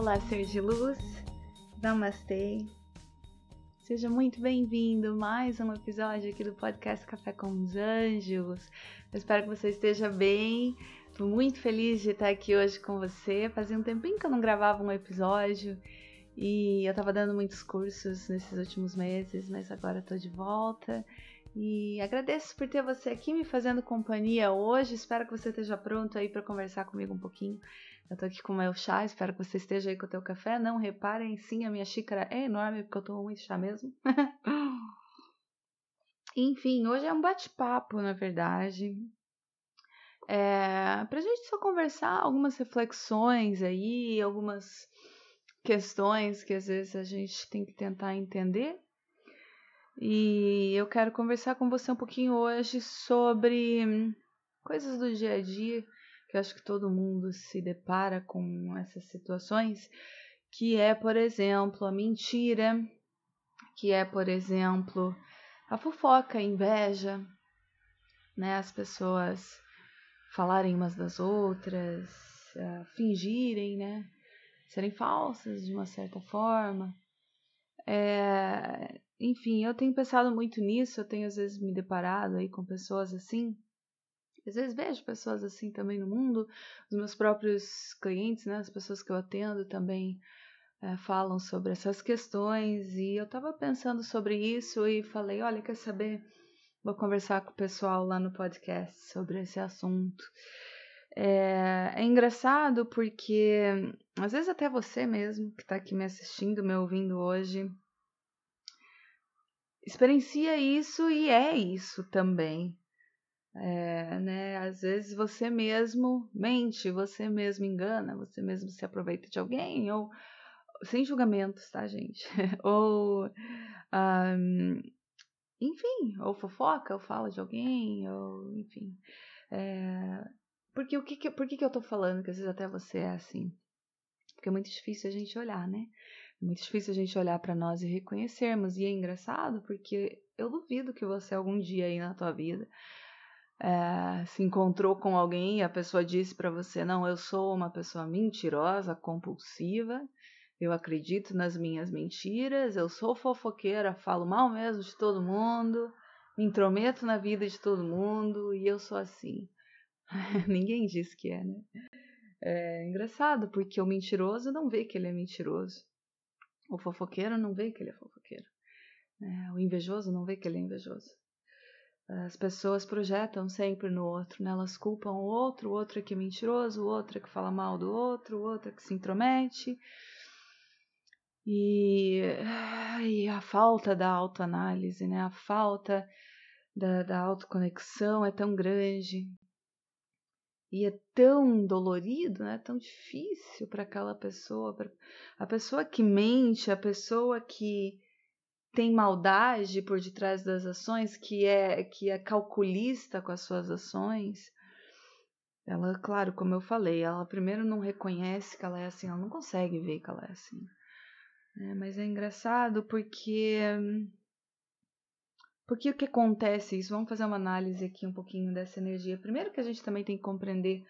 Olá, ser de luz, Namastê. Seja muito bem-vindo mais um episódio aqui do podcast Café com os Anjos. Eu espero que você esteja bem. Estou muito feliz de estar aqui hoje com você. Fazia um tempinho que eu não gravava um episódio e eu estava dando muitos cursos nesses últimos meses, mas agora estou de volta. E agradeço por ter você aqui me fazendo companhia hoje. Espero que você esteja pronto aí para conversar comigo um pouquinho eu tô aqui com o meu chá, espero que você esteja aí com o teu café. Não reparem, sim, a minha xícara é enorme, porque eu tomo muito chá mesmo. Enfim, hoje é um bate-papo, na verdade. É, pra gente só conversar algumas reflexões aí, algumas questões que às vezes a gente tem que tentar entender. E eu quero conversar com você um pouquinho hoje sobre coisas do dia a dia que eu acho que todo mundo se depara com essas situações, que é, por exemplo, a mentira, que é, por exemplo, a fofoca, a inveja, né? As pessoas falarem umas das outras, fingirem, né? Serem falsas de uma certa forma. É, enfim, eu tenho pensado muito nisso, eu tenho às vezes me deparado aí com pessoas assim, às vezes vejo pessoas assim também no mundo, os meus próprios clientes, né, as pessoas que eu atendo também é, falam sobre essas questões e eu estava pensando sobre isso e falei, olha, quer saber? Vou conversar com o pessoal lá no podcast sobre esse assunto. É, é engraçado porque às vezes até você mesmo que está aqui me assistindo, me ouvindo hoje, experiencia isso e é isso também. É, né? Às vezes você mesmo mente, você mesmo engana, você mesmo se aproveita de alguém, ou sem julgamentos, tá, gente? ou, um, enfim, ou fofoca, ou fala de alguém, ou enfim. É, porque o que, que, por que, que eu tô falando que às vezes até você é assim? Porque é muito difícil a gente olhar, né? É muito difícil a gente olhar para nós e reconhecermos. E é engraçado porque eu duvido que você algum dia aí na tua vida é, se encontrou com alguém e a pessoa disse para você: Não, eu sou uma pessoa mentirosa, compulsiva, eu acredito nas minhas mentiras, eu sou fofoqueira, falo mal mesmo de todo mundo, me intrometo na vida de todo mundo e eu sou assim. Ninguém diz que é, né? É engraçado, porque o mentiroso não vê que ele é mentiroso. O fofoqueiro não vê que ele é fofoqueiro. É, o invejoso não vê que ele é invejoso as pessoas projetam sempre no outro, né? Elas culpam o outro, o outro é que é mentiroso, o outro é que fala mal do outro, o outro é que se intromete. E, e a falta da autoanálise, né? A falta da, da autoconexão é tão grande. E é tão dolorido, né? Tão difícil para aquela pessoa, pra, a pessoa que mente, a pessoa que tem maldade por detrás das ações, que é que é calculista com as suas ações, ela, claro, como eu falei, ela primeiro não reconhece que ela é assim, ela não consegue ver que ela é assim. É, mas é engraçado porque porque o que acontece isso? Vamos fazer uma análise aqui um pouquinho dessa energia. Primeiro que a gente também tem que compreender,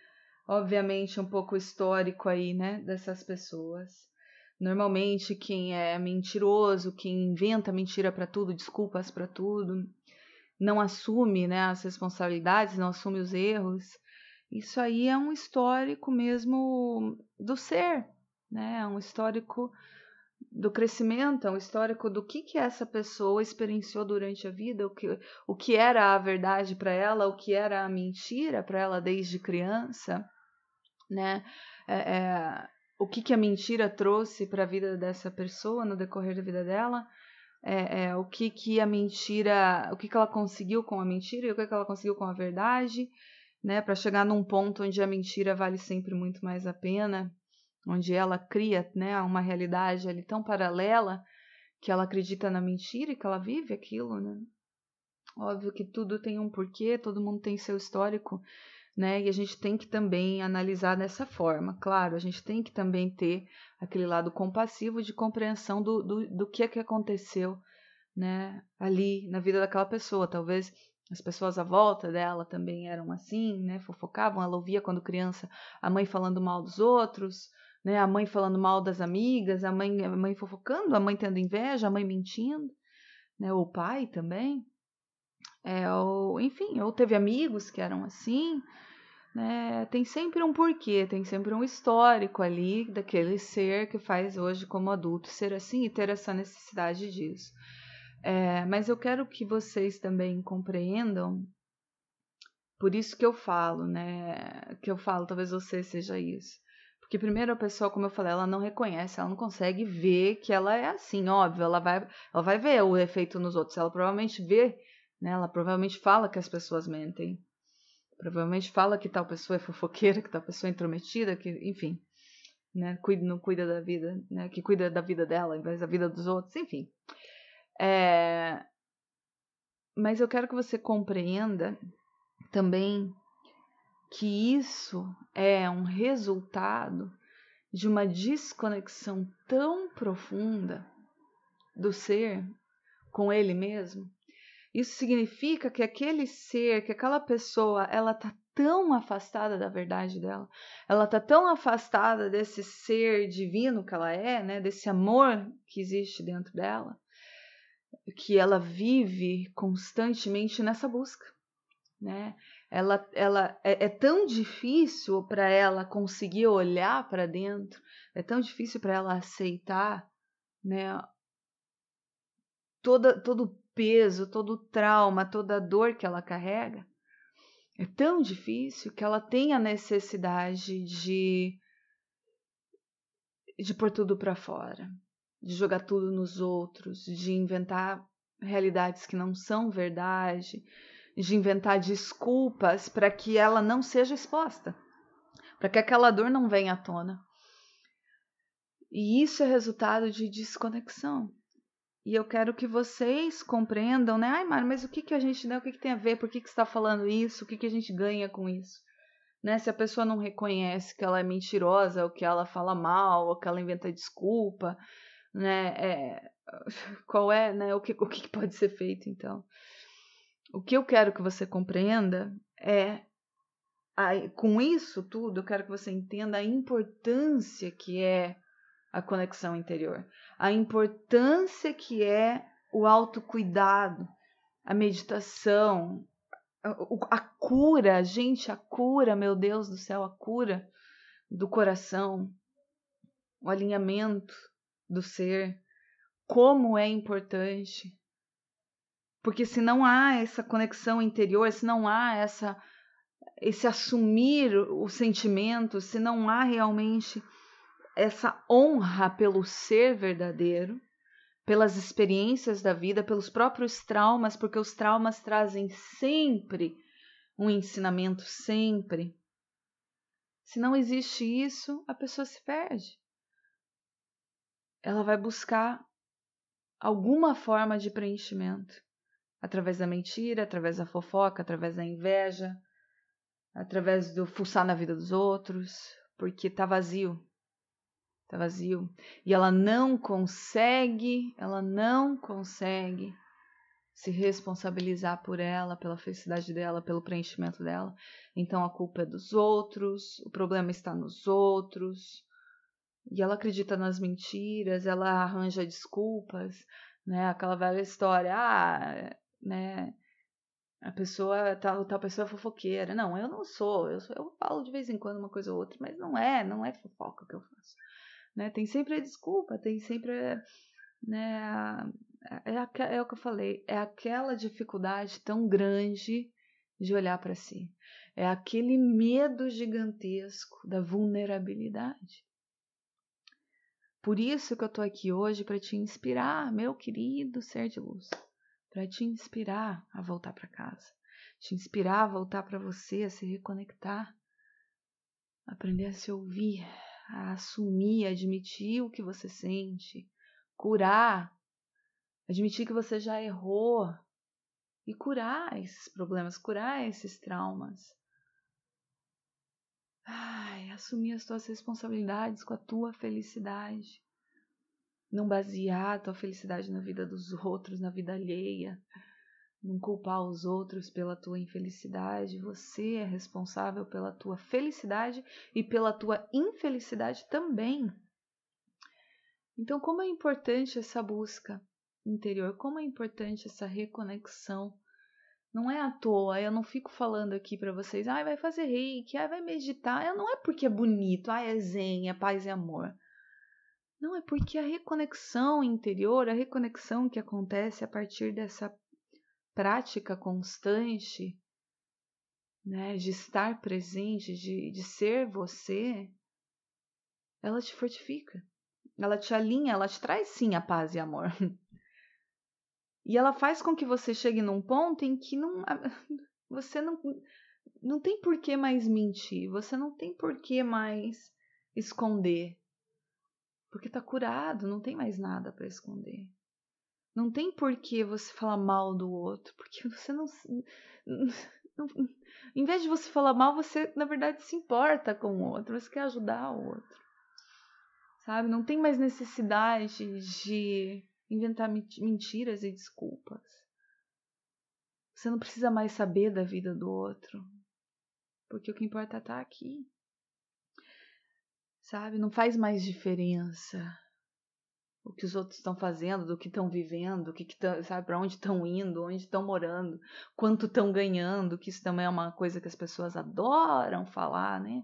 obviamente, um pouco o histórico aí, né, dessas pessoas. Normalmente, quem é mentiroso, quem inventa mentira para tudo, desculpas para tudo, não assume né, as responsabilidades, não assume os erros. Isso aí é um histórico mesmo do ser, né? É um histórico do crescimento, é um histórico do que que essa pessoa experienciou durante a vida, o que, o que era a verdade para ela, o que era a mentira para ela desde criança, né? É, é, o que que a mentira trouxe para a vida dessa pessoa no decorrer da vida dela, é, é, o que que a mentira, o que que ela conseguiu com a mentira e o que que ela conseguiu com a verdade, né? Para chegar num ponto onde a mentira vale sempre muito mais a pena onde ela cria né, uma realidade ali tão paralela que ela acredita na mentira e que ela vive aquilo, né? Óbvio que tudo tem um porquê, todo mundo tem seu histórico, né? E a gente tem que também analisar dessa forma. Claro, a gente tem que também ter aquele lado compassivo de compreensão do, do, do que é que aconteceu, né? Ali na vida daquela pessoa. Talvez as pessoas à volta dela também eram assim, né? Fofocavam, ela ouvia quando criança a mãe falando mal dos outros, né? A mãe falando mal das amigas, a mãe, a mãe fofocando, a mãe tendo inveja, a mãe mentindo, né? O pai também. É, ou, enfim, ou teve amigos que eram assim, né? Tem sempre um porquê, tem sempre um histórico ali daquele ser que faz hoje como adulto ser assim e ter essa necessidade disso. É, mas eu quero que vocês também compreendam, por isso que eu falo, né? Que eu falo, talvez você seja isso. Porque primeiro a pessoa, como eu falei, ela não reconhece, ela não consegue ver que ela é assim, óbvio, ela vai, ela vai ver o efeito nos outros, ela provavelmente vê, né? Ela provavelmente fala que as pessoas mentem. Provavelmente fala que tal pessoa é fofoqueira, que tal pessoa é intrometida, que, enfim, né? Cuida, não cuida da vida, né? Que cuida da vida dela em vez da vida dos outros, enfim. É... Mas eu quero que você compreenda também que isso é um resultado de uma desconexão tão profunda do ser com ele mesmo. Isso significa que aquele ser, que aquela pessoa, ela tá tão afastada da verdade dela, ela tá tão afastada desse ser divino que ela é, né, desse amor que existe dentro dela, que ela vive constantemente nessa busca, né? ela, ela é, é tão difícil para ela conseguir olhar para dentro, é tão difícil para ela aceitar, né? Toda, todo o peso, todo o trauma, toda a dor que ela carrega, é tão difícil que ela tem a necessidade de de pôr tudo para fora, de jogar tudo nos outros, de inventar realidades que não são verdade, de inventar desculpas para que ela não seja exposta, para que aquela dor não venha à tona. E isso é resultado de desconexão. E eu quero que vocês compreendam, né? Ai, Mário, mas o que, que a gente, né? O que, que tem a ver? Por que, que você está falando isso? O que, que a gente ganha com isso? Né? Se a pessoa não reconhece que ela é mentirosa, ou que ela fala mal, ou que ela inventa desculpa, né? É, qual é, né? O que, o que pode ser feito, então? O que eu quero que você compreenda é, com isso tudo, eu quero que você entenda a importância que é a conexão interior, a importância que é o autocuidado, a meditação, a, a cura, gente, a cura, meu Deus do céu, a cura do coração, o alinhamento do ser, como é importante. Porque se não há essa conexão interior, se não há essa esse assumir o sentimento, se não há realmente essa honra pelo ser verdadeiro, pelas experiências da vida, pelos próprios traumas, porque os traumas trazem sempre um ensinamento, sempre. Se não existe isso, a pessoa se perde. Ela vai buscar alguma forma de preenchimento através da mentira, através da fofoca, através da inveja, através do fuçar na vida dos outros, porque tá vazio. Tá vazio. E ela não consegue, ela não consegue se responsabilizar por ela, pela felicidade dela, pelo preenchimento dela. Então a culpa é dos outros, o problema está nos outros. E ela acredita nas mentiras, ela arranja desculpas, né? Aquela velha história, ah, né? A pessoa, tal, tal pessoa é fofoqueira. Não, eu não sou. Eu, sou. eu falo de vez em quando uma coisa ou outra, mas não é, não é fofoca que eu faço. Né? Tem sempre a desculpa, tem sempre, né? É, é, é o que eu falei, é aquela dificuldade tão grande de olhar para si. É aquele medo gigantesco da vulnerabilidade. Por isso que eu tô aqui hoje para te inspirar, meu querido ser de luz, para te inspirar a voltar para casa, te inspirar a voltar para você, a se reconectar, aprender a se ouvir, a assumir, admitir o que você sente, curar, admitir que você já errou e curar esses problemas, curar esses traumas. Ai, assumir as tuas responsabilidades com a tua felicidade. Não basear a tua felicidade na vida dos outros, na vida alheia. Não culpar os outros pela tua infelicidade. Você é responsável pela tua felicidade e pela tua infelicidade também. Então, como é importante essa busca interior, como é importante essa reconexão. Não é à toa, eu não fico falando aqui para vocês, ai, ah, vai fazer reiki, ai, vai meditar. Não é porque é bonito, ai, é zen, é paz e amor. Não, é porque a reconexão interior, a reconexão que acontece a partir dessa prática constante, né, de estar presente, de, de ser você, ela te fortifica. Ela te alinha, ela te traz sim a paz e amor. E ela faz com que você chegue num ponto em que não, você não, não tem por que mais mentir, você não tem por que mais esconder. Porque tá curado, não tem mais nada para esconder. Não tem por que você falar mal do outro, porque você não, não, Em vez de você falar mal, você na verdade se importa com o outro, você quer ajudar o outro. Sabe? Não tem mais necessidade de inventar mentiras e desculpas. Você não precisa mais saber da vida do outro, porque o que importa é tá aqui. Sabe? Não faz mais diferença o que os outros estão fazendo, do que estão vivendo, o que, que tão, sabe, para onde estão indo, onde estão morando, quanto estão ganhando, que isso também é uma coisa que as pessoas adoram falar, né?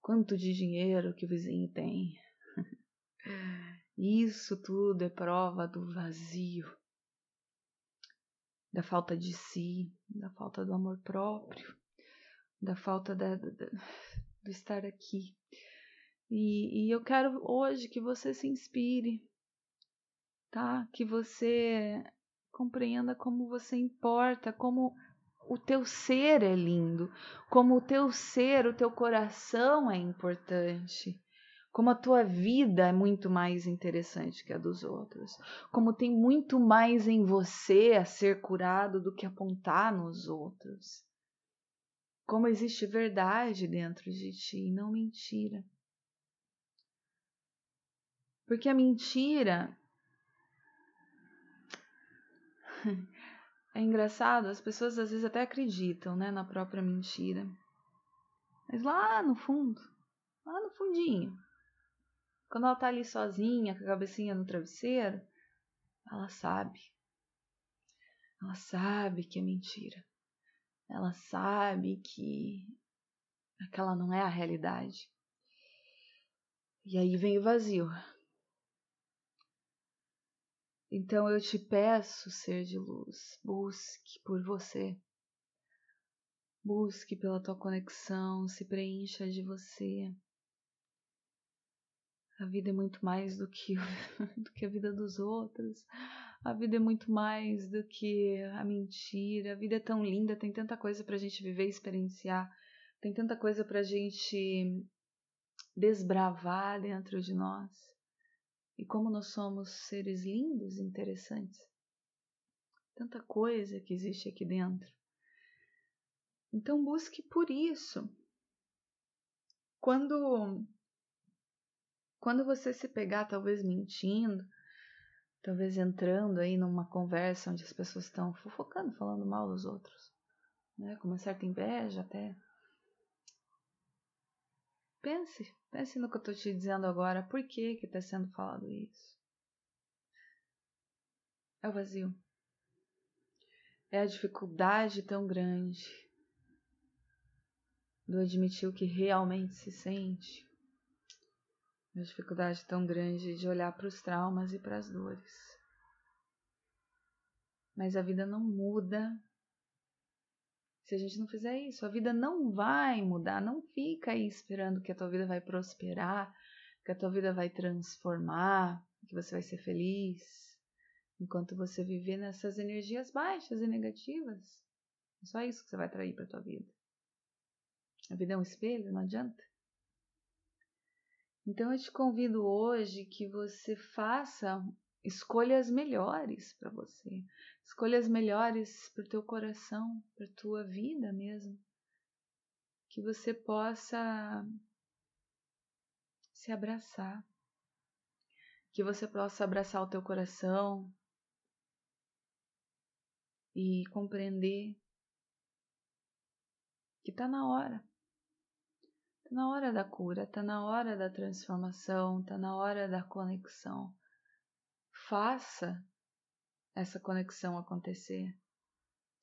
Quanto de dinheiro que o vizinho tem. Isso tudo é prova do vazio, da falta de si, da falta do amor próprio, da falta da, da, do estar aqui. E, e eu quero hoje que você se inspire, tá? Que você compreenda como você importa, como o teu ser é lindo, como o teu ser, o teu coração é importante como a tua vida é muito mais interessante que a dos outros, como tem muito mais em você a ser curado do que apontar nos outros, como existe verdade dentro de ti, não mentira. Porque a mentira é engraçado, as pessoas às vezes até acreditam, né, na própria mentira. Mas lá no fundo, lá no fundinho, quando ela tá ali sozinha, com a cabecinha no travesseiro, ela sabe. Ela sabe que é mentira. Ela sabe que aquela não é a realidade. E aí vem o vazio. Então eu te peço, ser de luz, busque por você. Busque pela tua conexão, se preencha de você. A vida é muito mais do que, do que a vida dos outros. A vida é muito mais do que a mentira. A vida é tão linda, tem tanta coisa pra gente viver e experienciar. Tem tanta coisa pra gente desbravar dentro de nós. E como nós somos seres lindos e interessantes. Tanta coisa que existe aqui dentro. Então busque por isso. Quando quando você se pegar, talvez mentindo, talvez entrando aí numa conversa onde as pessoas estão fofocando, falando mal dos outros, né? Com uma certa inveja até. Pense, pense no que eu estou te dizendo agora. Por que que está sendo falado isso? É o vazio. É a dificuldade tão grande do admitir o que realmente se sente uma dificuldade tão grande de olhar para os traumas e para as dores. Mas a vida não muda se a gente não fizer isso. A vida não vai mudar. Não fica aí esperando que a tua vida vai prosperar, que a tua vida vai transformar, que você vai ser feliz, enquanto você viver nessas energias baixas e negativas. É só isso que você vai atrair para tua vida. A vida é um espelho, não adianta. Então eu te convido hoje que você faça escolhas melhores para você, escolhas melhores para o teu coração, para tua vida mesmo, que você possa se abraçar, que você possa abraçar o teu coração e compreender que está na hora. Tá na hora da cura, tá na hora da transformação, tá na hora da conexão. Faça essa conexão acontecer.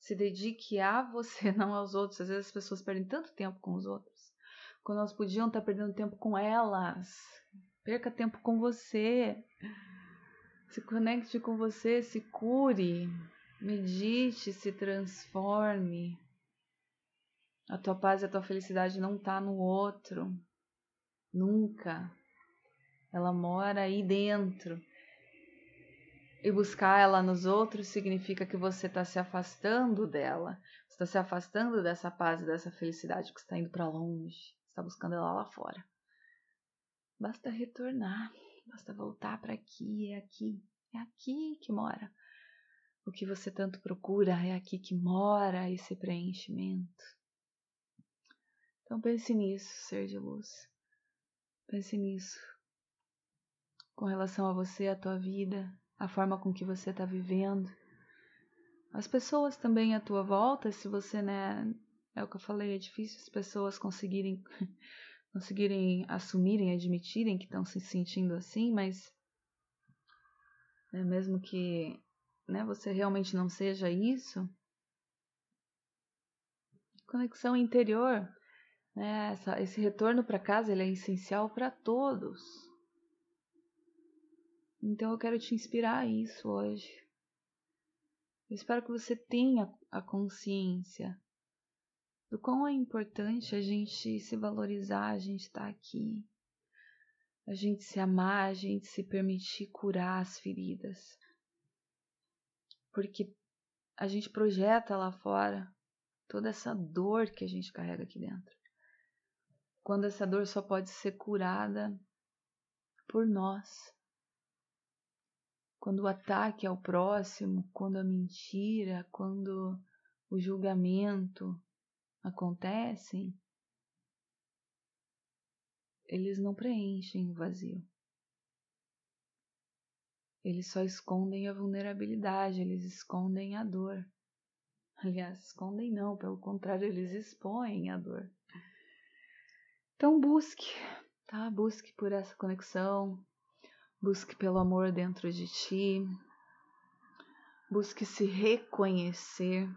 Se dedique a você, não aos outros. Às vezes as pessoas perdem tanto tempo com os outros, quando elas podiam estar perdendo tempo com elas. Perca tempo com você. Se conecte com você, se cure, medite, se transforme. A tua paz e a tua felicidade não tá no outro. Nunca. Ela mora aí dentro. E buscar ela nos outros significa que você está se afastando dela. Você está se afastando dessa paz e dessa felicidade que está indo para longe. está buscando ela lá fora. Basta retornar. Basta voltar para aqui. É aqui. É aqui que mora. O que você tanto procura é aqui que mora esse preenchimento. Então pense nisso, ser de luz. Pense nisso. Com relação a você, a tua vida, a forma com que você está vivendo. As pessoas também à tua volta, se você, né, é o que eu falei, é difícil as pessoas conseguirem conseguirem assumirem, admitirem que estão se sentindo assim, mas né, mesmo que né, você realmente não seja isso, conexão interior né? Essa, esse retorno para casa ele é essencial para todos. Então eu quero te inspirar a isso hoje. Eu espero que você tenha a consciência do quão é importante a gente se valorizar, a gente estar tá aqui, a gente se amar, a gente se permitir curar as feridas. Porque a gente projeta lá fora toda essa dor que a gente carrega aqui dentro quando essa dor só pode ser curada por nós. Quando o ataque ao próximo, quando a mentira, quando o julgamento acontecem, eles não preenchem o vazio. Eles só escondem a vulnerabilidade, eles escondem a dor. Aliás, escondem não, pelo contrário, eles expõem a dor. Então busque, tá? Busque por essa conexão, busque pelo amor dentro de ti, busque se reconhecer,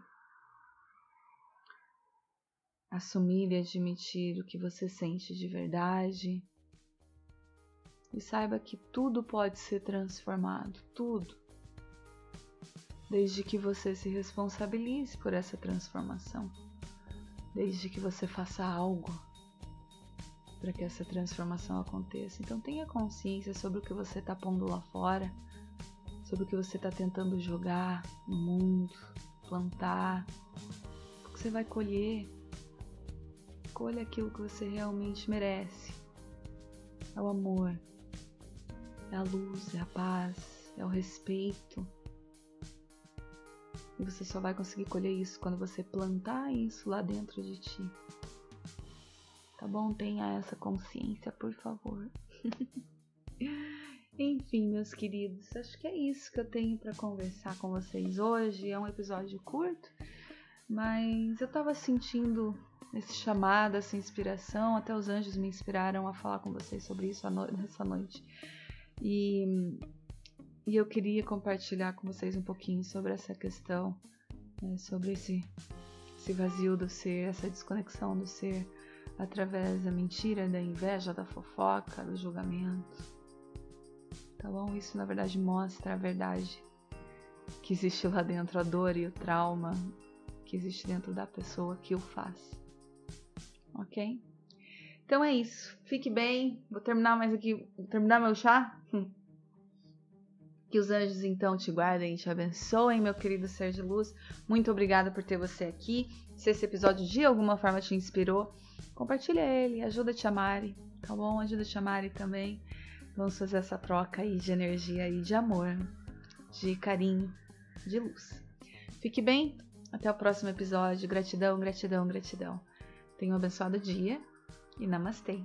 assumir e admitir o que você sente de verdade. E saiba que tudo pode ser transformado, tudo. Desde que você se responsabilize por essa transformação. Desde que você faça algo para que essa transformação aconteça. Então tenha consciência sobre o que você está pondo lá fora, sobre o que você está tentando jogar no mundo, plantar, o que você vai colher. Colha aquilo que você realmente merece. É o amor, é a luz, é a paz, é o respeito. E você só vai conseguir colher isso quando você plantar isso lá dentro de ti tá bom? Tenha essa consciência, por favor. Enfim, meus queridos, acho que é isso que eu tenho para conversar com vocês hoje. É um episódio curto, mas eu tava sentindo esse chamado, essa inspiração. Até os anjos me inspiraram a falar com vocês sobre isso nessa noite. E, e eu queria compartilhar com vocês um pouquinho sobre essa questão, né, sobre esse, esse vazio do ser, essa desconexão do ser através da mentira, da inveja, da fofoca, do julgamento. Tá bom? Isso na verdade mostra a verdade que existe lá dentro, a dor e o trauma que existe dentro da pessoa que o faz. Ok? Então é isso. Fique bem. Vou terminar mais aqui. Vou terminar meu chá. Hum. Que os anjos então te guardem e te abençoem, meu querido ser de luz. Muito obrigada por ter você aqui. Se esse episódio de alguma forma te inspirou, compartilha ele, ajuda te amare, tá bom? Ajuda te amare também. Vamos fazer essa troca aí de energia e de amor, de carinho, de luz. Fique bem, até o próximo episódio. Gratidão, gratidão, gratidão. Tenha um abençoado dia e namastê.